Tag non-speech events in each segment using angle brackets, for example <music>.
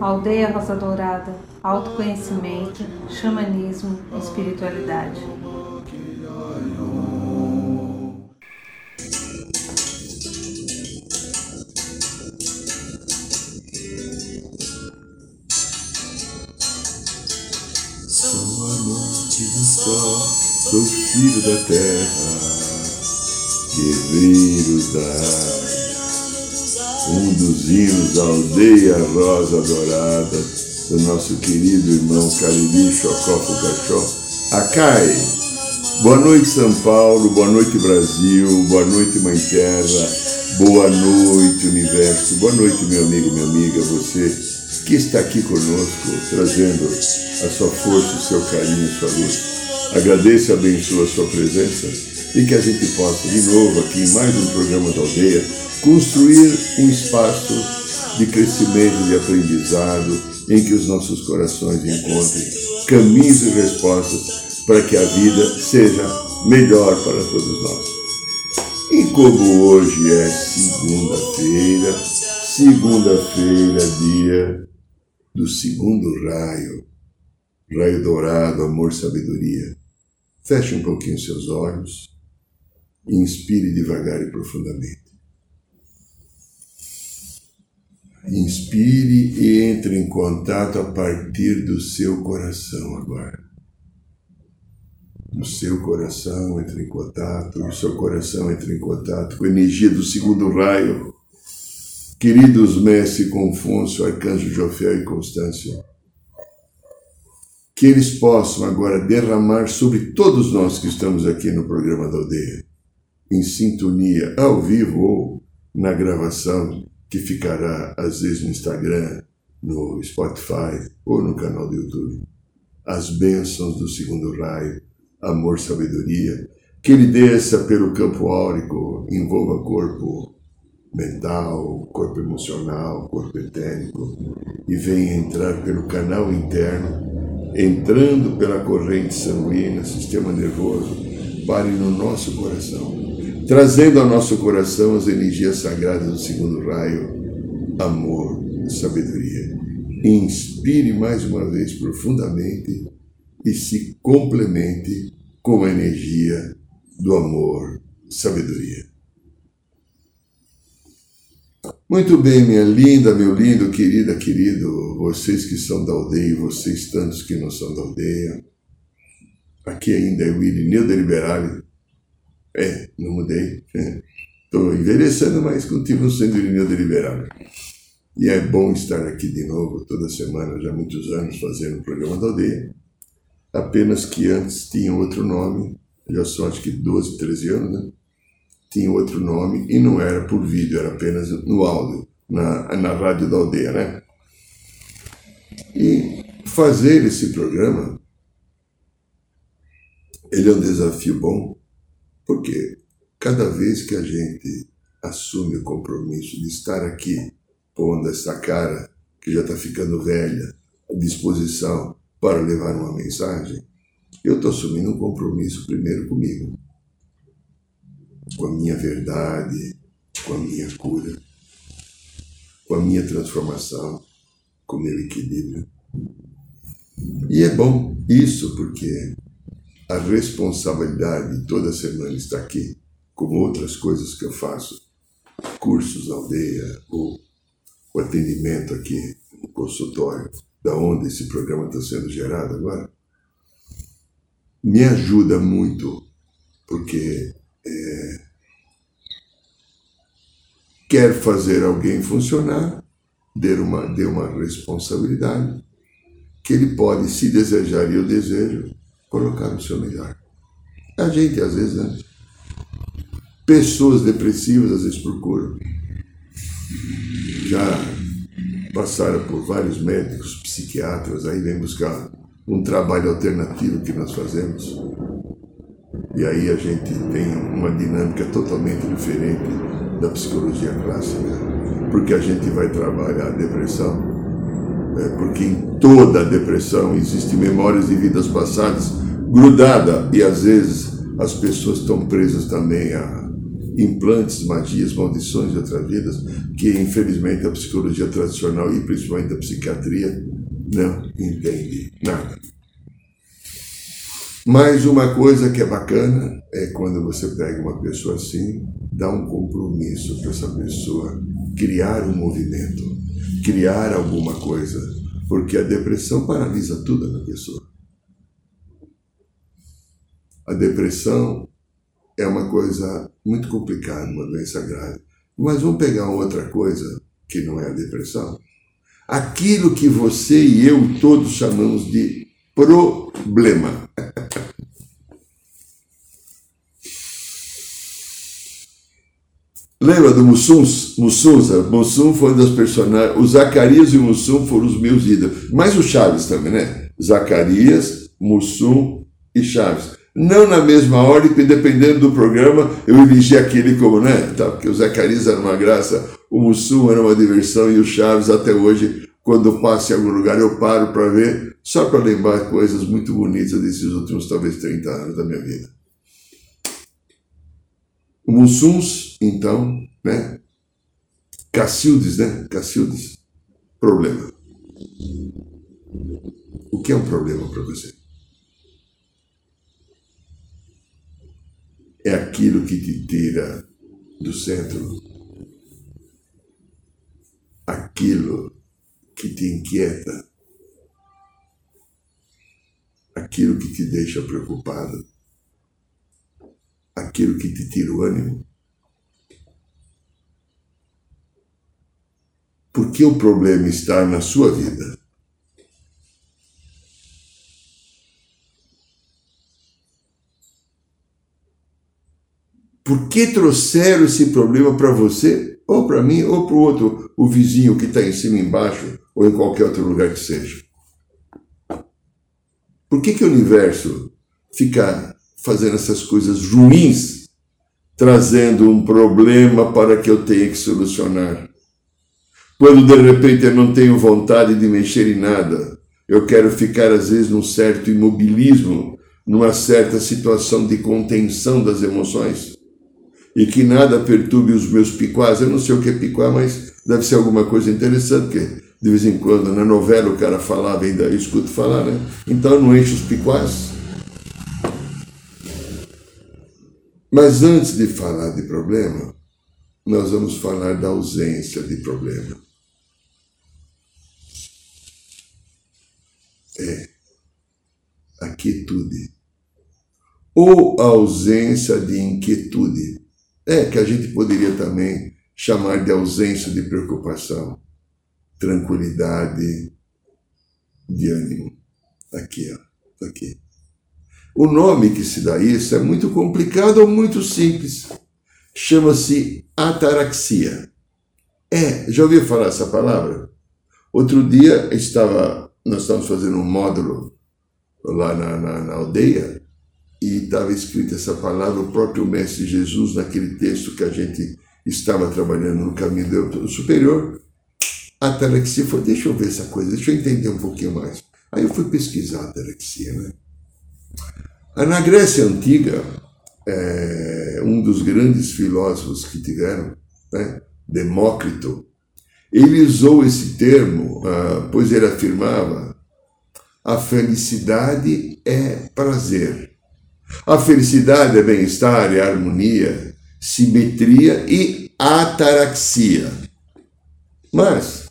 Aldeia Rosa Dourada, autoconhecimento, xamanismo, espiritualidade. Sou a noite do sol, sou filho da terra, guerreiro da água um hinos da aldeia Rosa Dourada, do nosso querido irmão Cariri Chocó Fugachó, Acai. Boa noite, São Paulo, boa noite, Brasil, boa noite, Mãe Terra, boa noite, Universo, boa noite, meu amigo, minha amiga, você que está aqui conosco, trazendo a sua força, o seu carinho, a sua luz. Agradeço e abençoe a sua presença e que a gente possa, de novo, aqui em mais um programa da aldeia, construir um espaço de crescimento, de aprendizado, em que os nossos corações encontrem caminhos e respostas para que a vida seja melhor para todos nós. E como hoje é segunda-feira, segunda-feira, dia do segundo raio, raio dourado, amor, sabedoria. Feche um pouquinho seus olhos inspire devagar e profundamente. Inspire e entre em contato a partir do seu coração agora. O seu coração entre em contato, o seu coração entre em contato com a energia do segundo raio. Queridos Mestre Confúcio, Arcanjo Jofel e Constância, que eles possam agora derramar sobre todos nós que estamos aqui no programa da aldeia, em sintonia, ao vivo ou na gravação, que ficará às vezes no Instagram, no Spotify ou no canal do YouTube. As bênçãos do segundo raio, amor, sabedoria, que ele desça pelo campo áurico, envolva corpo mental, corpo emocional, corpo etérico e venha entrar pelo canal interno, entrando pela corrente sanguínea, sistema nervoso, pare no nosso coração trazendo ao nosso coração as energias sagradas do segundo raio, amor, sabedoria. Inspire mais uma vez profundamente e se complemente com a energia do amor, sabedoria. Muito bem, minha linda, meu lindo, querida, querido, vocês que são da aldeia e vocês tantos que não são da aldeia. Aqui ainda é o Irineu Deliberale, é, não mudei. Estou envelhecendo, mas continuo sendo Irineu deliberado. E é bom estar aqui de novo, toda semana, já há muitos anos, fazendo o programa da aldeia. Apenas que antes tinha outro nome, já só acho que 12, 13 anos, né? Tinha outro nome e não era por vídeo, era apenas no áudio, na, na rádio da aldeia, né? E fazer esse programa, ele é um desafio bom, porque cada vez que a gente assume o compromisso de estar aqui, pondo essa cara que já está ficando velha, à disposição para levar uma mensagem, eu estou assumindo um compromisso primeiro comigo, com a minha verdade, com a minha cura, com a minha transformação, com o meu equilíbrio. E é bom isso porque a responsabilidade toda semana está aqui, como outras coisas que eu faço, cursos na aldeia, ou o atendimento aqui no consultório, da onde esse programa está sendo gerado agora, me ajuda muito, porque é, quer fazer alguém funcionar, dê uma, uma responsabilidade, que ele pode, se desejar e eu desejo, colocar o seu melhor. A gente, às vezes, né? pessoas depressivas às vezes procuram. Já passaram por vários médicos, psiquiatras, aí vem buscar um trabalho alternativo que nós fazemos. E aí a gente tem uma dinâmica totalmente diferente da psicologia clássica, porque a gente vai trabalhar a depressão, é, porque em toda a depressão existem memórias de vidas passadas grudada e às vezes as pessoas estão presas também a implantes, magias, maldições de outras vidas, que infelizmente a psicologia tradicional e principalmente a psiquiatria não entende nada. Mas uma coisa que é bacana é quando você pega uma pessoa assim, dá um compromisso para essa pessoa criar um movimento, criar alguma coisa, porque a depressão paralisa tudo na pessoa. A depressão é uma coisa muito complicada, uma doença grave. Mas vamos pegar outra coisa que não é a depressão. Aquilo que você e eu todos chamamos de problema. Lembra do Mussum? Mussum foi um dos personagens. O Zacarias e o Mussum foram os meus ídolos. Mas o Chaves também, né? Zacarias, Mussum e Chaves. Não na mesma ordem, porque dependendo do programa, eu elegi aquele como, né? Tá, porque o Zacarias era uma graça, o Mussum era uma diversão e o Chaves, até hoje, quando eu passo em algum lugar, eu paro para ver, só para lembrar coisas muito bonitas desses últimos, talvez, 30 anos da minha vida. O Mussuns, então, né? Cacildes, né? Cacildes, problema. O que é um problema para você? é aquilo que te tira do centro, aquilo que te inquieta, aquilo que te deixa preocupado, aquilo que te tira o ânimo. Porque o problema está na sua vida. Por que trouxeram esse problema para você, ou para mim, ou para o outro, o vizinho que está em cima, embaixo, ou em qualquer outro lugar que seja? Por que, que o universo fica fazendo essas coisas ruins, trazendo um problema para que eu tenha que solucionar? Quando de repente eu não tenho vontade de mexer em nada, eu quero ficar às vezes num certo imobilismo, numa certa situação de contenção das emoções e que nada perturbe os meus piquás. Eu não sei o que é piquá, mas deve ser alguma coisa interessante, porque de vez em quando na novela o cara falava, ainda eu escuto falar, né? Então não enche os piquás. Mas antes de falar de problema, nós vamos falar da ausência de problema. É a quietude ou a ausência de inquietude. É, que a gente poderia também chamar de ausência de preocupação, tranquilidade de ânimo. Aqui, ó, aqui. O nome que se dá isso é muito complicado ou muito simples. Chama-se ataraxia. É, já ouviu falar essa palavra? Outro dia estava, nós estávamos fazendo um módulo lá na, na, na aldeia e estava escrita essa palavra, o próprio Mestre Jesus, naquele texto que a gente estava trabalhando no caminho do superior, a atalexia foi, deixa eu ver essa coisa, deixa eu entender um pouquinho mais. Aí eu fui pesquisar a atalexia, né? Na Grécia Antiga, é, um dos grandes filósofos que tiveram, né, Demócrito, ele usou esse termo, ah, pois ele afirmava: a felicidade é prazer a felicidade é bem-estar, é harmonia, simetria e ataraxia. Mas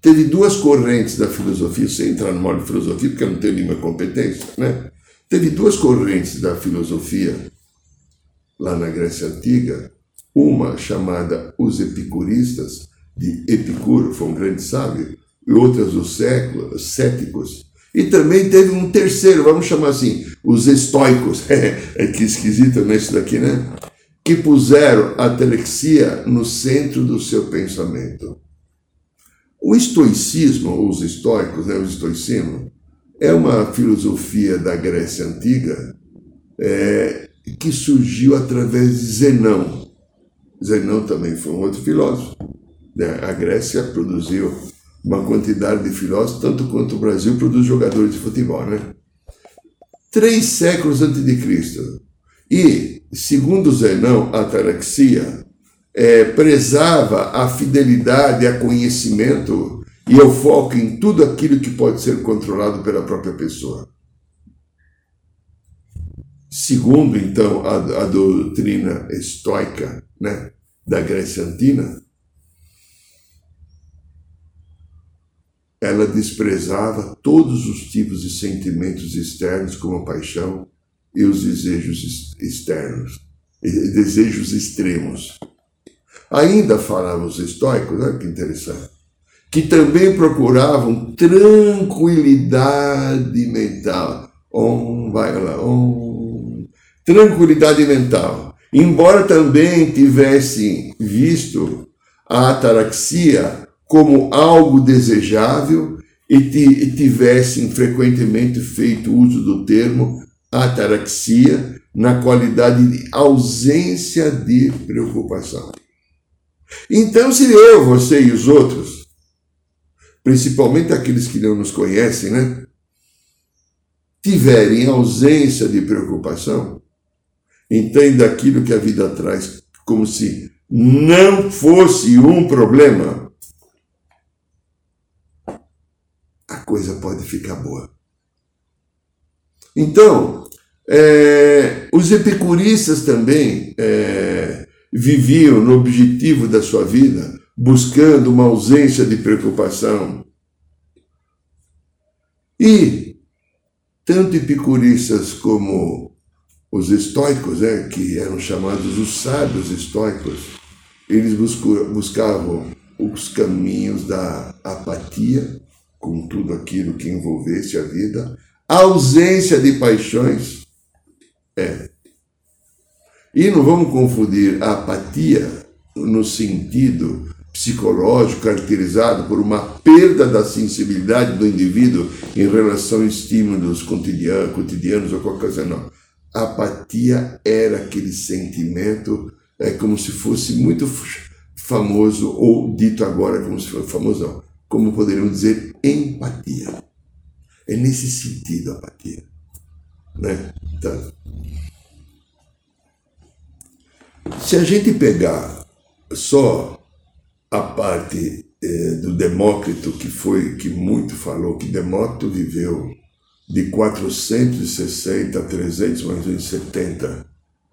teve duas correntes da filosofia, sem entrar no modo de filosofia, porque eu não tenho nenhuma competência, né? Teve duas correntes da filosofia lá na Grécia Antiga, uma chamada os epicuristas, de Epicuro, foi um grande sábio, e outras os séculos, céticos, e também teve um terceiro, vamos chamar assim, os estoicos, <laughs> é que esquisito nesse daqui, né? Que puseram a telexia no centro do seu pensamento. O estoicismo, ou os estoicos, né, o estoicismo, é uma filosofia da Grécia Antiga é, que surgiu através de Zenão. Zenão também foi um outro filósofo. Né? A Grécia produziu uma quantidade de filósofos, tanto quanto o Brasil produz jogadores de futebol, né? Três séculos antes de Cristo. E, segundo Zenão, a ataraxia é, prezava a fidelidade a conhecimento e o foco em tudo aquilo que pode ser controlado pela própria pessoa. Segundo, então, a, a doutrina estoica né, da Grécia Antiga, ela desprezava todos os tipos de sentimentos externos, como a paixão e os desejos externos, desejos extremos. Ainda falavam os estoicos, olha que interessante, que também procuravam tranquilidade mental. Om, vai lá, om, tranquilidade mental. Embora também tivessem visto a ataraxia como algo desejável e tivessem frequentemente feito uso do termo ataraxia na qualidade de ausência de preocupação. Então, se eu, você e os outros, principalmente aqueles que não nos conhecem, né, tiverem ausência de preocupação, entenda aquilo que a vida traz como se não fosse um problema, a coisa pode ficar boa. Então, é, os epicuristas também é, viviam no objetivo da sua vida, buscando uma ausência de preocupação. E tanto epicuristas como os estoicos, né, que eram chamados os sábios estoicos, eles buscavam os caminhos da apatia, com tudo aquilo que envolvesse a vida, a ausência de paixões. É. E não vamos confundir a apatia no sentido psicológico caracterizado por uma perda da sensibilidade do indivíduo em relação a estímulos cotidianos, cotidianos ou qualquer coisa, não apatia era aquele sentimento, é como se fosse muito famoso, ou dito agora como se fosse famoso, não, como poderíamos dizer, empatia. É nesse sentido a apatia. Né? Então, se a gente pegar só a parte eh, do Demócrito, que foi que muito falou, que Demócrito viveu de 460 a 300, mais ou menos 70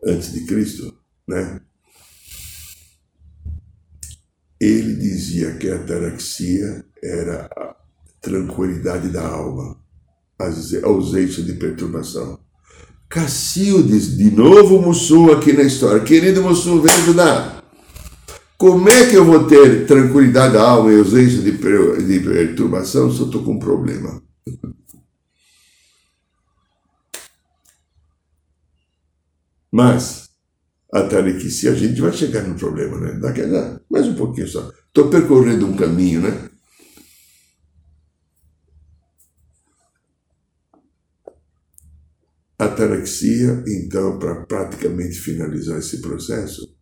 antes de Cristo, né? Ele dizia que a ataraxia era a tranquilidade da alma, a ausência de perturbação. Cacildes, de novo Mussum aqui na história. Querido Mussum, vem ajudar. Como é que eu vou ter tranquilidade da alma e ausência de, perturbação se eu estou com um problema? Mas, até que se a gente vai chegar no problema, né? Daqui a mais um pouquinho só. Estou percorrendo um caminho, né? Ataraxia, então, para praticamente finalizar esse processo,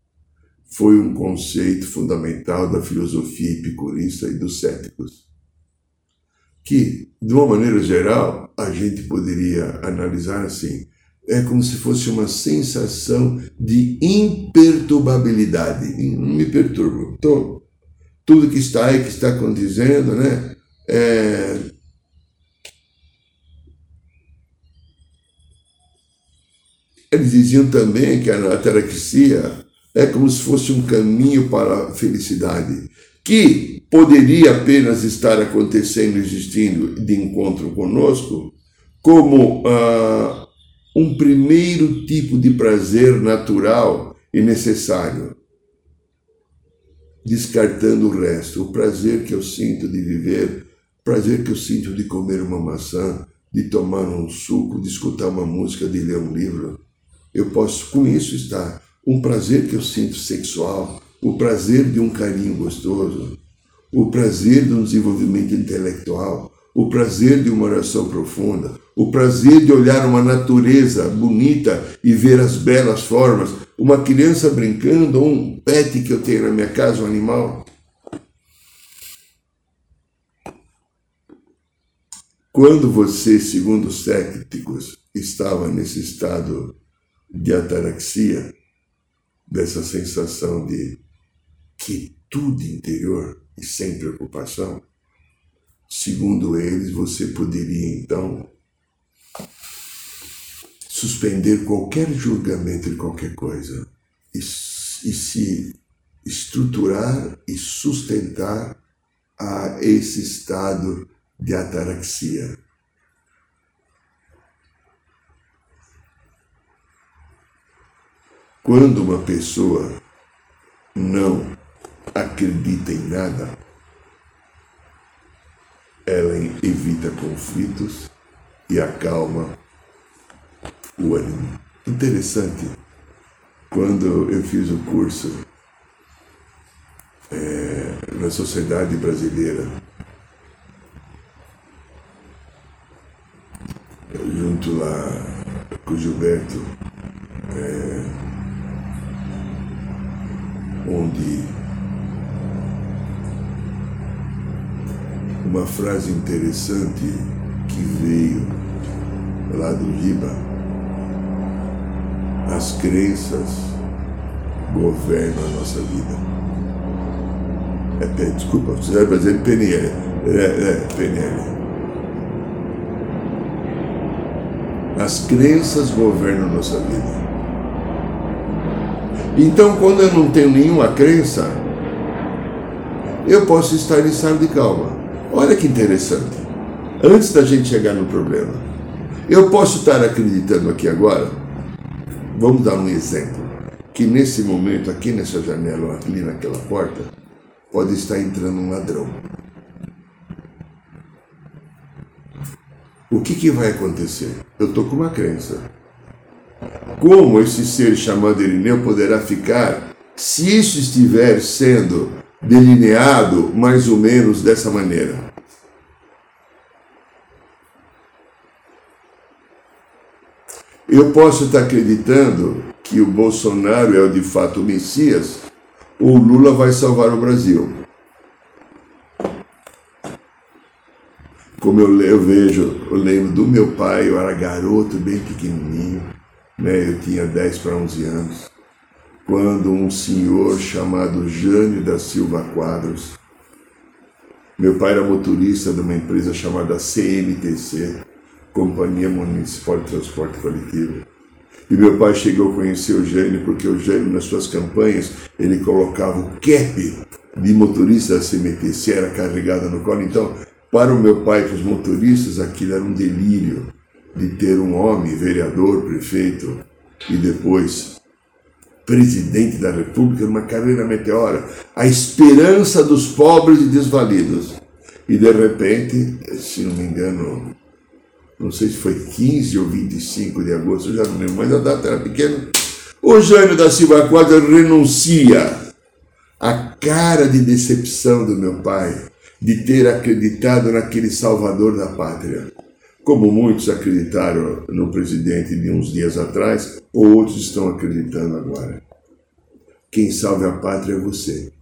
foi um conceito fundamental da filosofia epicurista e dos céticos, que, de uma maneira geral, a gente poderia analisar assim: é como se fosse uma sensação de imperturbabilidade. Não me perturbo. Tô, tudo que está aí, que está acontecendo, né? É, eles diziam também que a ataraxia é como se fosse um caminho para a felicidade, que poderia apenas estar acontecendo, existindo de encontro conosco, como ah, um primeiro tipo de prazer natural e necessário, descartando o resto. O prazer que eu sinto de viver, o prazer que eu sinto de comer uma maçã, de tomar um suco, de escutar uma música, de ler um livro. Eu posso, com isso, estar. Um prazer que eu sinto sexual, o prazer de um carinho gostoso, o prazer de um desenvolvimento intelectual, o prazer de uma oração profunda, o prazer de olhar uma natureza bonita e ver as belas formas, uma criança brincando ou um pet que eu tenho na minha casa, um animal. Quando você, segundo os céticos, estava nesse estado de ataraxia, dessa sensação de quietude interior e sem preocupação, segundo eles, você poderia então suspender qualquer julgamento de qualquer coisa e, e se estruturar e sustentar a esse estado de ataraxia. Quando uma pessoa não acredita em nada, ela evita conflitos e acalma o ânimo. Interessante, quando eu fiz o curso é, na sociedade brasileira, junto lá com o Gilberto, é, onde uma frase interessante que veio lá do Riba, as crenças governam a nossa vida. É, desculpa, você vai dizer PNL. É, é, PNL. As crenças governam nossa vida. Então, quando eu não tenho nenhuma crença, eu posso estar em estado de calma. Olha que interessante. Antes da gente chegar no problema, eu posso estar acreditando aqui agora. Vamos dar um exemplo. Que nesse momento, aqui nessa janela, ali naquela porta, pode estar entrando um ladrão. O que, que vai acontecer? Eu estou com uma crença. Como esse ser chamado Irineu poderá ficar se isso estiver sendo delineado mais ou menos dessa maneira? Eu posso estar acreditando que o Bolsonaro é de fato o Messias, o Lula vai salvar o Brasil. Como eu, eu vejo, eu lembro do meu pai, eu era garoto, bem pequenininho, né? eu tinha 10 para 11 anos, quando um senhor chamado Jânio da Silva Quadros, meu pai era motorista de uma empresa chamada CMTC, Companhia Municipal de Transporte Coletivo, e meu pai chegou a conhecer o Gênio, porque o Gênio, nas suas campanhas, ele colocava o cap de motorista da CMTC, era carregado no colo. Então, para o meu pai, para os motoristas, aquilo era um delírio de ter um homem, vereador, prefeito e depois presidente da República, numa carreira meteora, a esperança dos pobres e desvalidos. E de repente, se não me engano, não sei se foi 15 ou 25 de agosto, eu já não lembro, mas a data era pequena. O Jânio da Silva Quadra renuncia. A cara de decepção do meu pai de ter acreditado naquele salvador da pátria. Como muitos acreditaram no presidente de uns dias atrás, ou outros estão acreditando agora. Quem salve a pátria é você,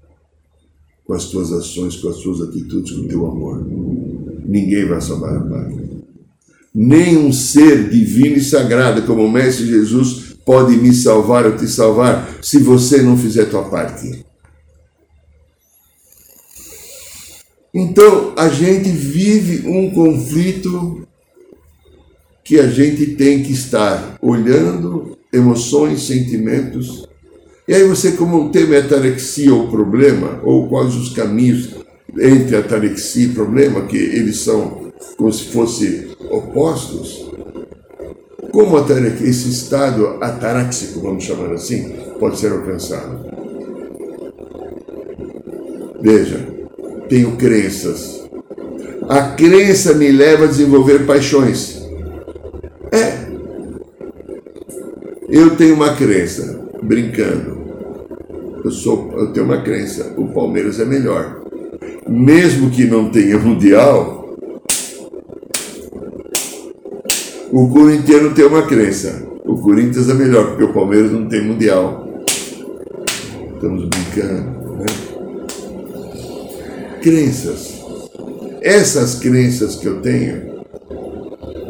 com as tuas ações, com as tuas atitudes, com o teu amor. Ninguém vai salvar a pátria nem um ser divino e sagrado como o Mestre Jesus pode me salvar ou te salvar se você não fizer tua parte. Então, a gente vive um conflito que a gente tem que estar olhando emoções, sentimentos. E aí você, como tem atarexia ou problema, ou quais os caminhos entre atarexia e problema, que eles são como se fossem opostos, como esse estado ataráxico, vamos chamar assim, pode ser alcançado? Veja, tenho crenças. A crença me leva a desenvolver paixões. Eu tenho uma crença, brincando. Eu, sou, eu tenho uma crença, o Palmeiras é melhor. Mesmo que não tenha mundial, O corintiano tem uma crença. O Corinthians é melhor, porque o Palmeiras não tem mundial. Estamos brincando, né? Crenças. Essas crenças que eu tenho,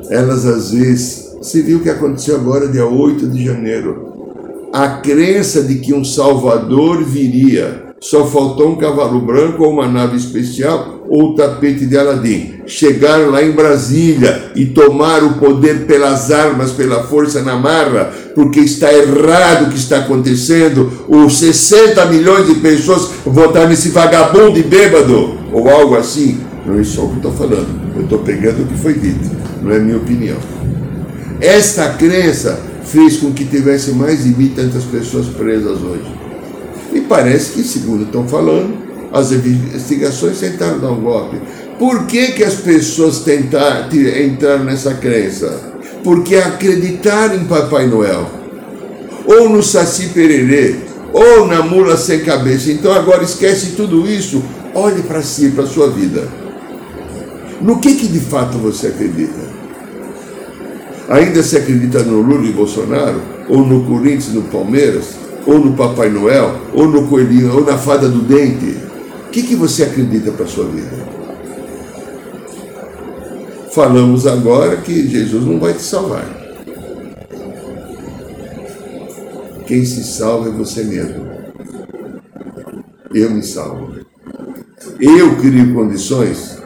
elas às vezes Você viu o que aconteceu agora, dia 8 de janeiro. A crença de que um Salvador viria. Só faltou um cavalo branco ou uma nave especial ou o tapete de Aladim. Chegaram lá em Brasília e tomaram o poder pelas armas, pela força na marra, porque está errado o que está acontecendo. Os 60 milhões de pessoas votaram nesse vagabundo e bêbado, ou algo assim. Não é só o que estou falando, eu estou pegando o que foi dito, não é minha opinião. Esta crença fez com que tivesse mais de mil tantas pessoas presas hoje. E parece que, segundo estão falando, as investigações tentaram dar um golpe. Por que, que as pessoas tentaram, entraram nessa crença? Porque acreditaram em Papai Noel, ou no Saci Pererê, ou na mula sem cabeça. Então agora esquece tudo isso, olhe para si, para a sua vida. No que, que de fato você acredita? Ainda se acredita no Lula e Bolsonaro? Ou no Corinthians no Palmeiras? Ou no Papai Noel? Ou no Coelhinho? Ou na Fada do Dente? O que, que você acredita para a sua vida? Falamos agora que Jesus não vai te salvar. Quem se salva é você mesmo. Eu me salvo. Eu crio condições,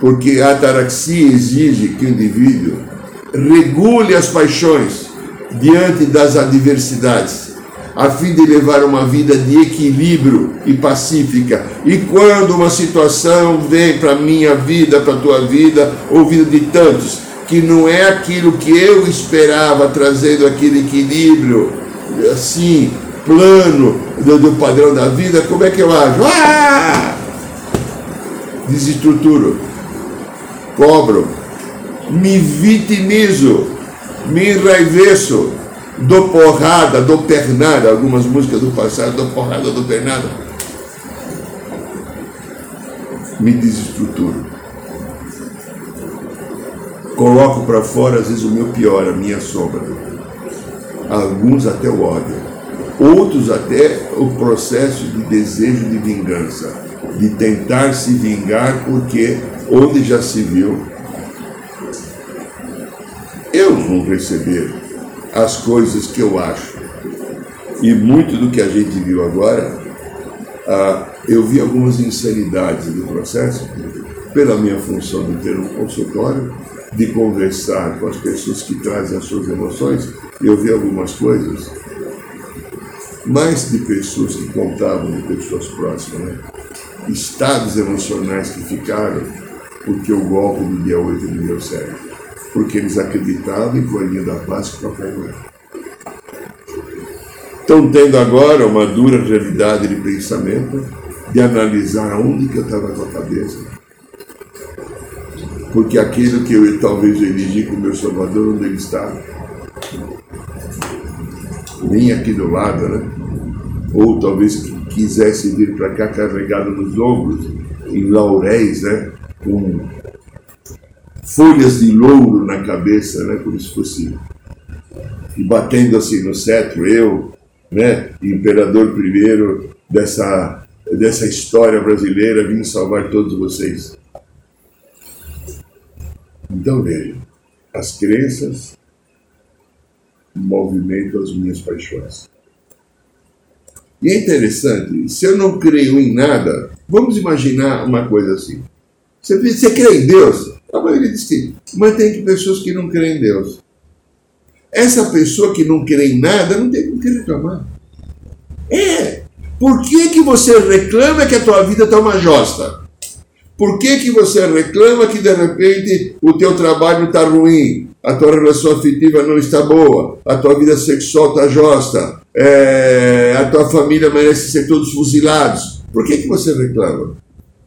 porque a ataraxia exige que o indivíduo regule as paixões diante das adversidades, a fim de levar uma vida de equilíbrio e pacífica. E quando uma situação vem para minha vida, para tua vida, ou vida de tantos, que não é aquilo que eu esperava, trazendo aquele equilíbrio, assim, plano do, do padrão da vida, como é que eu ajo? Ah! Desestruturo, cobro, me vitimizo, me enraiveço, dou porrada, dou pernada, algumas músicas do passado, dou porrada, dou pernada. Me desestruturo. Coloco para fora, às vezes, o meu pior, a minha sombra. Alguns até o ódio. Outros até o processo de desejo de vingança. De tentar se vingar, porque onde já se viu, eu vou receber as coisas que eu acho. E muito do que a gente viu agora, ah, eu vi algumas insanidades do processo, pela minha função de ter um consultório, de conversar com as pessoas que trazem as suas emoções, eu vi algumas coisas, mais de pessoas que contavam de pessoas próximas, né? estados emocionais que ficaram, porque o golpe do dia 8 não deu certo porque eles acreditavam em Coelhinho da Páscoa e Papai Noel. Estão tendo agora uma dura realidade de pensamento, de analisar onde que eu estava com a cabeça. Porque aquilo que eu talvez elegi como meu Salvador, onde ele está? Nem aqui do lado, né? Ou talvez quisesse vir para cá carregado nos ombros, em lauréis, né? Com folhas de louro na cabeça, né, como se fosse e batendo assim no cetro, eu, né, imperador primeiro dessa dessa história brasileira, vim salvar todos vocês. Então veja, as crenças movimentam as minhas paixões. E é interessante, se eu não creio em nada, vamos imaginar uma coisa assim. Você, você crê em Deus? A maioria diz que, mas tem pessoas que não creem em Deus. Essa pessoa que não crê em nada não tem com que reclamar. É. Por que, que você reclama que a tua vida está uma josta? Por que, que você reclama que de repente o teu trabalho está ruim, a tua relação afetiva não está boa, a tua vida sexual está josta, é, a tua família merece ser todos fuzilados? Por que, que você reclama?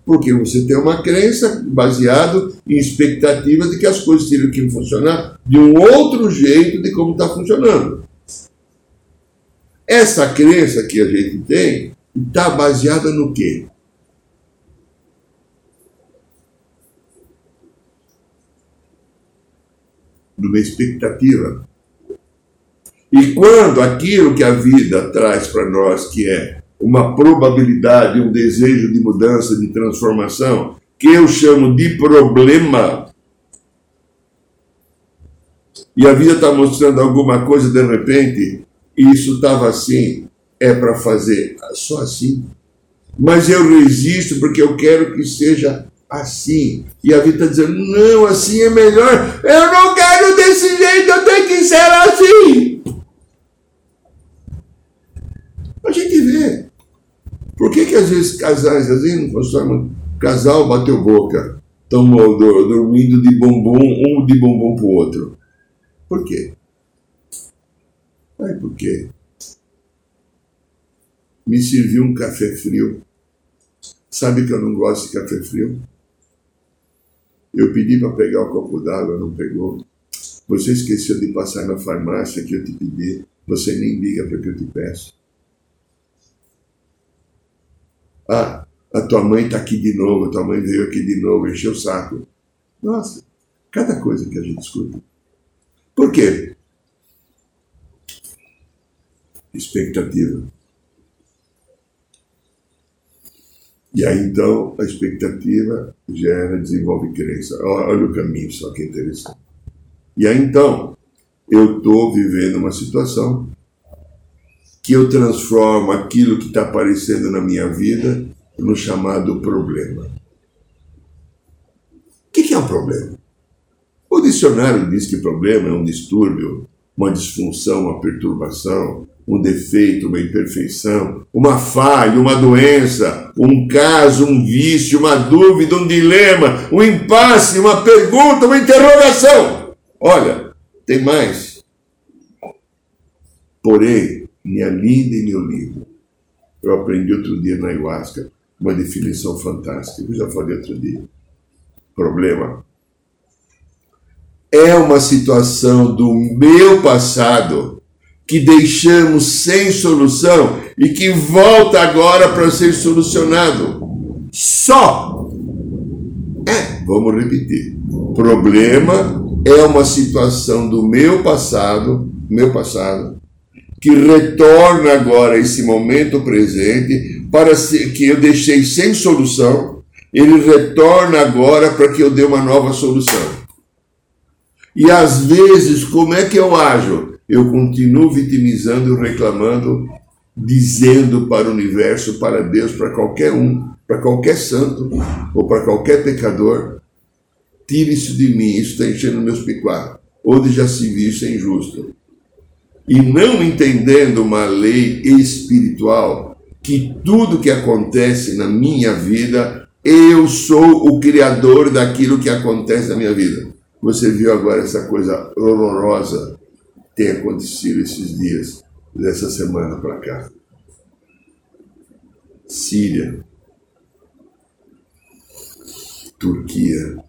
Porque você tem uma crença baseado em expectativa de que as coisas teriam que funcionar de um outro jeito de como está funcionando. Essa crença que a gente tem está baseada no quê? Numa expectativa. E quando aquilo que a vida traz para nós, que é uma probabilidade, um desejo de mudança, de transformação, que eu chamo de problema, e a vida está mostrando alguma coisa de repente, e isso estava assim, é para fazer só assim. Mas eu resisto porque eu quero que seja assim. E a vida está dizendo: não, assim é melhor. Eu não quero desse jeito, eu tenho que ser assim. A gente vê. Por que, que às vezes casais assim não funcionam? Casal bateu boca, estão dormindo de bumbum, um de bumbum para o outro. Por quê? Ai, por quê? Me serviu um café frio. Sabe que eu não gosto de café frio? Eu pedi para pegar o copo d'água, não pegou. Você esqueceu de passar na farmácia que eu te pedi. Você nem liga para que eu te peço. Ah, a tua mãe está aqui de novo, a tua mãe veio aqui de novo, encheu o saco. Nossa, cada coisa que a gente escuta. Por quê? Expectativa. E aí então a expectativa gera, desenvolve crença. Olha o caminho, só que interessante. E aí então eu estou vivendo uma situação que eu transformo aquilo que está aparecendo na minha vida no chamado problema. O que, é um problema? O dicionário diz que problema é um distúrbio, uma disfunção, uma perturbação, um defeito, uma imperfeição, uma falha, uma doença, um caso, um vício, uma dúvida, um dilema, um impasse, uma pergunta, uma interrogação. Olha, tem mais. Porém, minha linda e meu lindo, eu aprendi outro dia na ayahuasca uma definição fantástica, eu já falei outro dia. Problema é uma situação do meu passado que deixamos sem solução e que volta agora para ser solucionado. Só. É, vamos repetir. Problema é uma situação do meu passado, meu passado, que retorna agora esse momento presente para que eu deixei sem solução, ele retorna agora para que eu dê uma nova solução. E às vezes, como é que eu ajo? eu continuo vitimizando, reclamando, dizendo para o universo, para Deus, para qualquer um, para qualquer santo ou para qualquer pecador, tire isso de mim, isso está enchendo meus picuá. Onde já se viu isso é injusto. E não entendendo uma lei espiritual, que tudo que acontece na minha vida, eu sou o criador daquilo que acontece na minha vida. Você viu agora essa coisa horrorosa tem acontecido esses dias, dessa semana para cá. Síria, Turquia,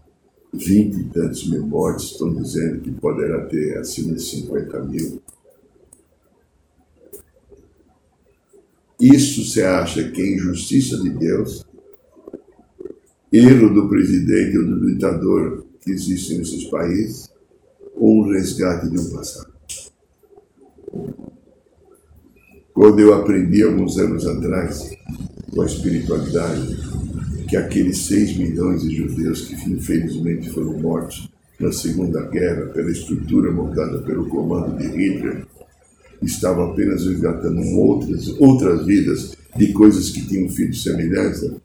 vinte e tantos mil mortes, estão dizendo que poderá ter acima de 50 mil. Isso você acha que é injustiça de Deus? Erro do presidente ou do ditador que existe nesses países? Ou um resgate de um passado? Quando eu aprendi alguns anos atrás com a espiritualidade que aqueles 6 milhões de judeus que infelizmente foram mortos na Segunda Guerra pela estrutura montada pelo comando de Hitler estavam apenas resgatando outras, outras vidas de coisas que tinham feito semelhança,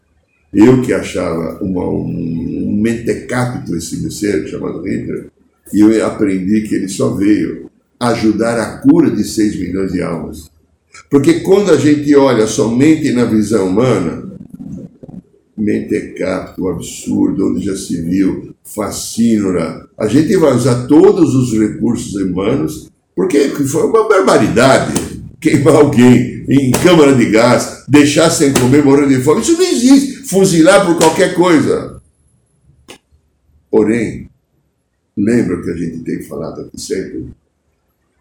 eu que achava uma, um, um mentecapto esse ser chamado Hitler, e eu aprendi que ele só veio ajudar a cura de 6 milhões de almas. Porque quando a gente olha somente na visão humana, mentecapto, absurdo, onde já se viu, fascínora, a gente vai usar todos os recursos humanos, porque foi uma barbaridade queimar alguém em câmara de gás, deixar sem comer, morrer de fome. Isso não existe. Fuzilar por qualquer coisa. Porém, lembra que a gente tem falado aqui sempre?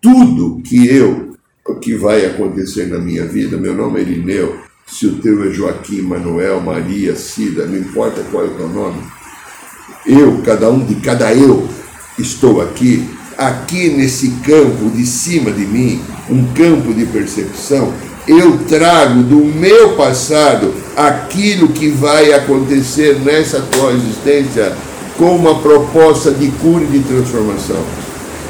tudo que eu, o que vai acontecer na minha vida, meu nome é Irineu, se o teu é Joaquim, Manuel, Maria, Cida, não importa qual é o teu nome, eu, cada um de cada eu, estou aqui, aqui nesse campo de cima de mim, um campo de percepção, eu trago do meu passado aquilo que vai acontecer nessa tua existência com uma proposta de cura e de transformação.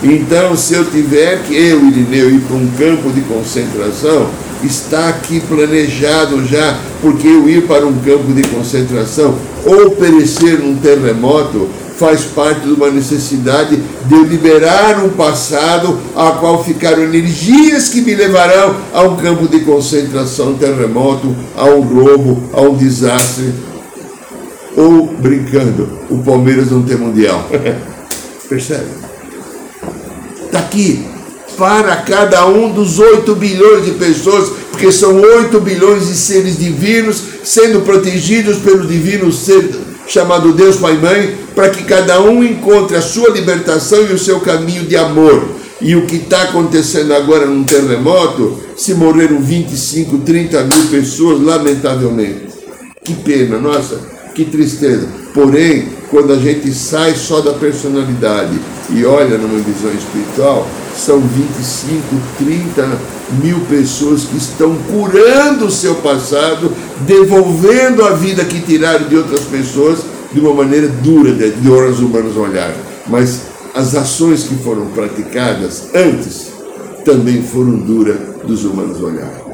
Então, se eu tiver que, eu, Irineu, ir para um campo de concentração, está aqui planejado já, porque eu ir para um campo de concentração ou perecer num terremoto faz parte de uma necessidade de eu liberar um passado a qual ficaram energias que me levarão a um campo de concentração, um terremoto, a um roubo, a um desastre. Ou brincando, o Palmeiras não tem mundial. <laughs> Percebe? Está aqui, para cada um dos 8 bilhões de pessoas, porque são 8 bilhões de seres divinos sendo protegidos pelo divino ser chamado Deus Pai e Mãe, para que cada um encontre a sua libertação e o seu caminho de amor. E o que está acontecendo agora num terremoto, se morreram 25, 30 mil pessoas, lamentavelmente. Que pena, nossa, que tristeza. Porém, quando a gente sai só da personalidade e olha numa visão espiritual, são 25, 30 mil pessoas que estão curando o seu passado, devolvendo a vida que tiraram de outras pessoas de uma maneira dura de, horas humanas olhar. Mas as ações que foram praticadas antes também foram duras dos humanos olhar.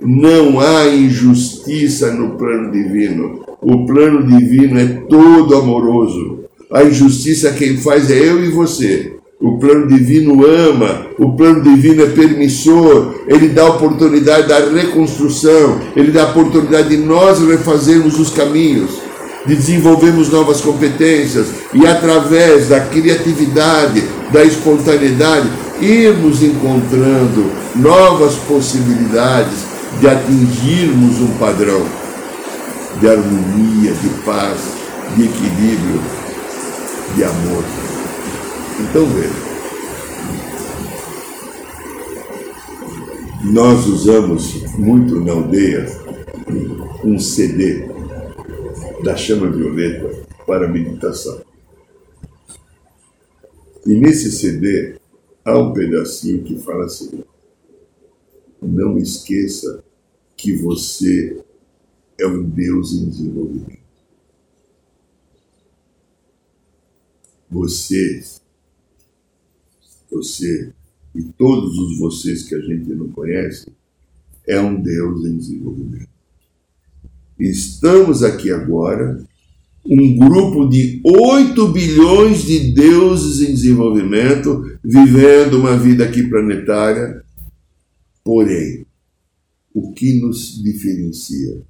Não há injustiça no plano divino. O plano divino é todo amoroso. A injustiça quem faz é eu e você. O plano divino ama, o plano divino é permissor, ele dá oportunidade da reconstrução, ele dá oportunidade de nós refazermos os caminhos, de desenvolvermos novas competências e através da criatividade, da espontaneidade, irmos encontrando novas possibilidades de atingirmos um padrão de harmonia, de paz, de equilíbrio, de amor. Então veja, nós usamos muito na aldeia um CD da chama violeta para meditação. E nesse CD há um pedacinho que fala assim: não esqueça que você é um Deus em desenvolvimento. Você você e todos os vocês que a gente não conhece, é um Deus em desenvolvimento. Estamos aqui agora, um grupo de 8 bilhões de deuses em desenvolvimento, vivendo uma vida aqui planetária. Porém, o que nos diferencia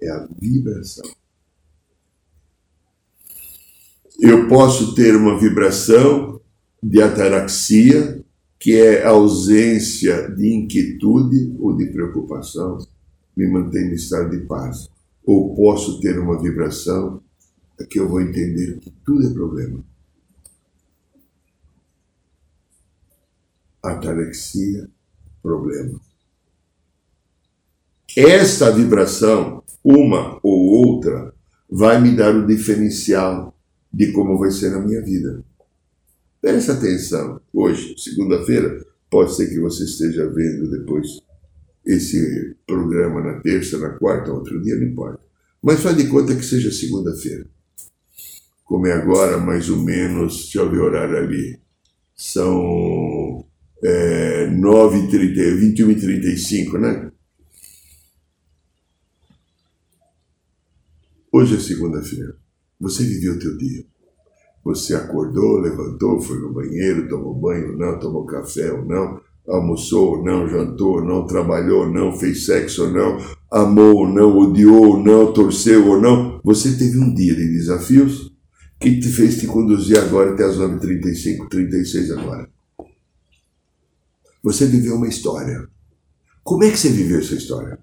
é a vibração. Eu posso ter uma vibração de ataraxia, que é ausência de inquietude ou de preocupação, me mantém em estado de paz. Ou posso ter uma vibração que eu vou entender que tudo é problema. Ataraxia, problema. Esta vibração, uma ou outra, vai me dar o diferencial de como vai ser a minha vida. Preste atenção, hoje, segunda-feira, pode ser que você esteja vendo depois esse programa na terça, na quarta, outro dia, não importa. Mas faz de conta que seja segunda-feira. Como é agora, mais ou menos, deixa eu ver o horário ali, são é, 9h30, 21h35, né? Hoje é segunda-feira. Você viveu o teu dia. Você acordou, levantou, foi no banheiro, tomou banho ou não, tomou café ou não, almoçou ou não, jantou ou não, trabalhou ou não, fez sexo ou não, amou ou não, odiou ou não, torceu ou não. Você teve um dia de desafios que te fez te conduzir agora até as 9h35, 36 agora. Você viveu uma história. Como é que você viveu essa história?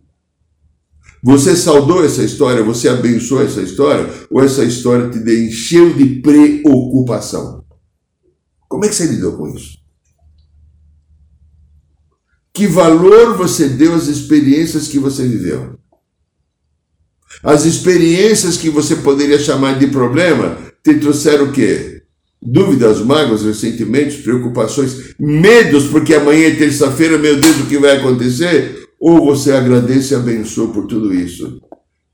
Você saudou essa história, você abençoou essa história, ou essa história te encheu de preocupação? Como é que você lidou com isso? Que valor você deu às experiências que você viveu? As experiências que você poderia chamar de problema te trouxeram o quê? Dúvidas, mágoas, ressentimentos, preocupações, medos, porque amanhã é terça-feira, meu Deus, o que vai acontecer? Ou você agradece e abençoa por tudo isso.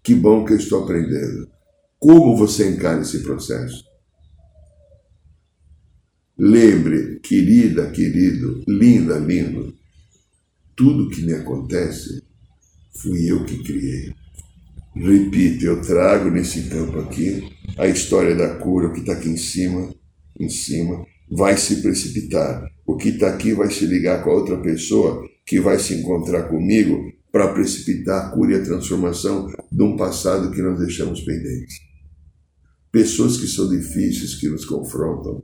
Que bom que eu estou aprendendo. Como você encara esse processo? Lembre, querida, querido, linda, lindo, tudo que me acontece fui eu que criei. Repito, eu trago nesse campo aqui a história da cura, o que está aqui em cima, em cima, vai se precipitar. O que está aqui vai se ligar com a outra pessoa que vai se encontrar comigo para precipitar a cura e a transformação de um passado que nós deixamos pendente. Pessoas que são difíceis, que nos confrontam.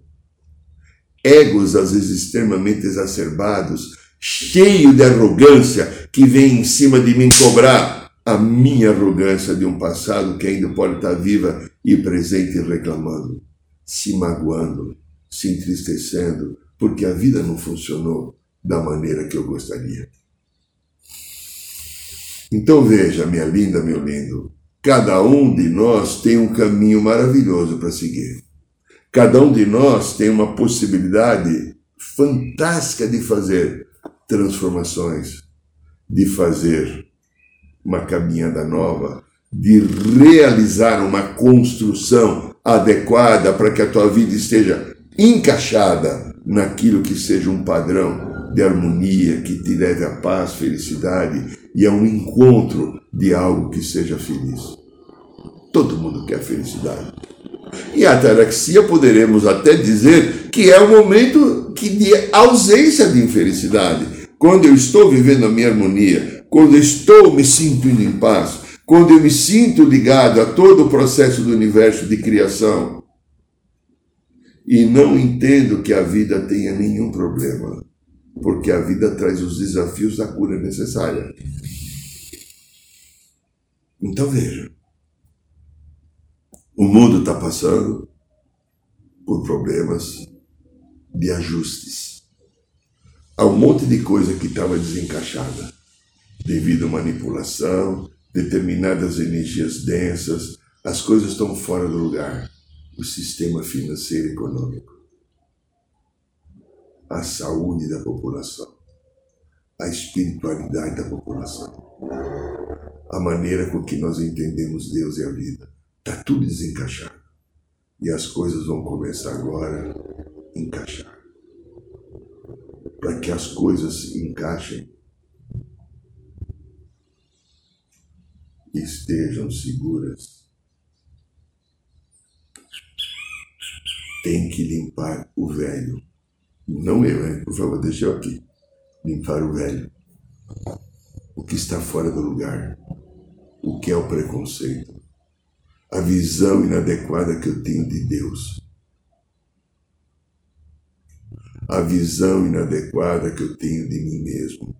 Egos, às vezes, extremamente exacerbados, cheio de arrogância, que vem em cima de mim cobrar a minha arrogância de um passado que ainda pode estar viva e presente reclamando, se magoando, se entristecendo, porque a vida não funcionou da maneira que eu gostaria. Então veja, minha linda, meu lindo, cada um de nós tem um caminho maravilhoso para seguir. Cada um de nós tem uma possibilidade fantástica de fazer transformações, de fazer uma caminhada nova, de realizar uma construção adequada para que a tua vida esteja encaixada naquilo que seja um padrão de harmonia que te leve a paz, felicidade e a um encontro de algo que seja feliz. Todo mundo quer felicidade. E a ataraxia poderemos até dizer que é o um momento que de ausência de infelicidade. Quando eu estou vivendo a minha harmonia, quando eu estou me sentindo em paz, quando eu me sinto ligado a todo o processo do universo de criação, e não entendo que a vida tenha nenhum problema, porque a vida traz os desafios da cura necessária. Então veja, o mundo está passando por problemas de ajustes. Há um monte de coisa que estava desencaixada devido à manipulação, determinadas energias densas, as coisas estão fora do lugar o sistema financeiro e econômico, a saúde da população, a espiritualidade da população, a maneira com que nós entendemos Deus e a vida. Está tudo desencaixado. E as coisas vão começar agora a encaixar. Para que as coisas se encaixem e estejam seguras tem que limpar o velho. Não eu, hein? Por favor, deixa eu aqui. Limpar o velho. O que está fora do lugar. O que é o preconceito. A visão inadequada que eu tenho de Deus. A visão inadequada que eu tenho de mim mesmo.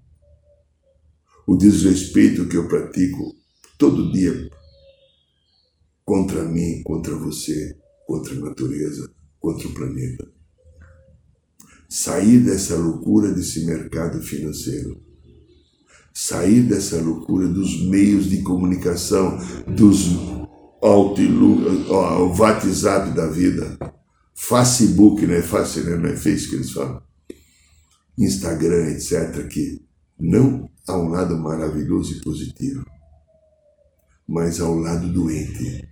O desrespeito que eu pratico todo dia contra mim, contra você, contra a natureza contra o planeta. Sair dessa loucura desse mercado financeiro. Sair dessa loucura dos meios de comunicação, dos o WhatsApp da vida. Facebook, não é fácil, né? não é Face que eles falam. Instagram, etc., que não há um lado maravilhoso e positivo, mas há um lado doente.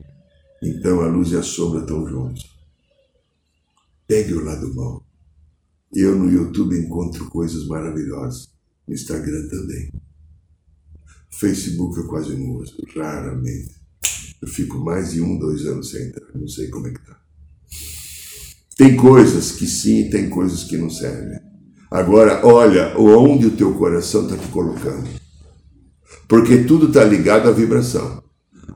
Então a luz e a sombra estão juntos. Pegue o lado bom. Eu no YouTube encontro coisas maravilhosas. No Instagram também. Facebook eu quase não uso, raramente. Eu fico mais de um, dois anos sem entrar. Não sei como é que tá. Tem coisas que sim, tem coisas que não servem. Agora, olha onde o teu coração está te colocando. Porque tudo está ligado à vibração.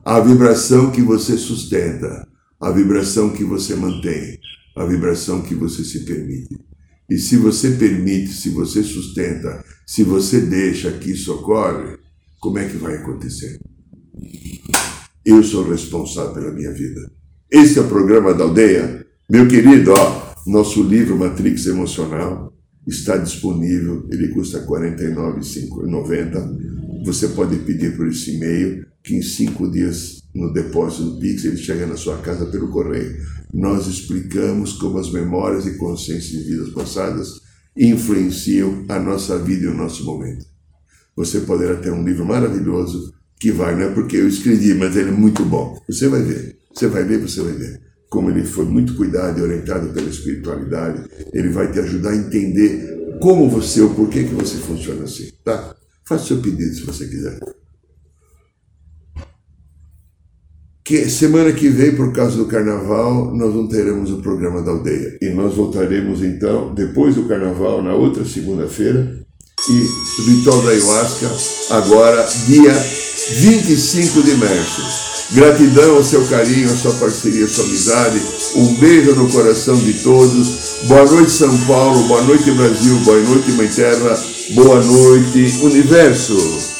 A vibração que você sustenta, a vibração que você mantém, a vibração que você se permite. E se você permite, se você sustenta, se você deixa que isso ocorre, como é que vai acontecer? Eu sou responsável pela minha vida. Esse é o programa da aldeia. Meu querido, ó, nosso livro Matrix Emocional está disponível. Ele custa R$ 49,90. Você pode pedir por esse e-mail, que em cinco dias no depósito do Pix ele chega na sua casa pelo correio nós explicamos como as memórias e consciências de vidas passadas influenciam a nossa vida e o nosso momento. Você poderá ter um livro maravilhoso que vai, não é porque eu escrevi, mas ele é muito bom. Você vai ver, você vai ver, você vai ver. como ele foi muito cuidado e orientado pela espiritualidade, ele vai te ajudar a entender como você, o porquê que você funciona assim, tá? Faça seu pedido se você quiser. Que semana que vem, por causa do carnaval, nós não teremos o programa da aldeia. E nós voltaremos então, depois do carnaval, na outra segunda-feira. E ritual da ayahuasca, agora, dia 25 de março. Gratidão ao seu carinho, à sua parceria, à sua amizade. Um beijo no coração de todos. Boa noite, São Paulo. Boa noite, Brasil. Boa noite, Mãe Terra. Boa noite, Universo.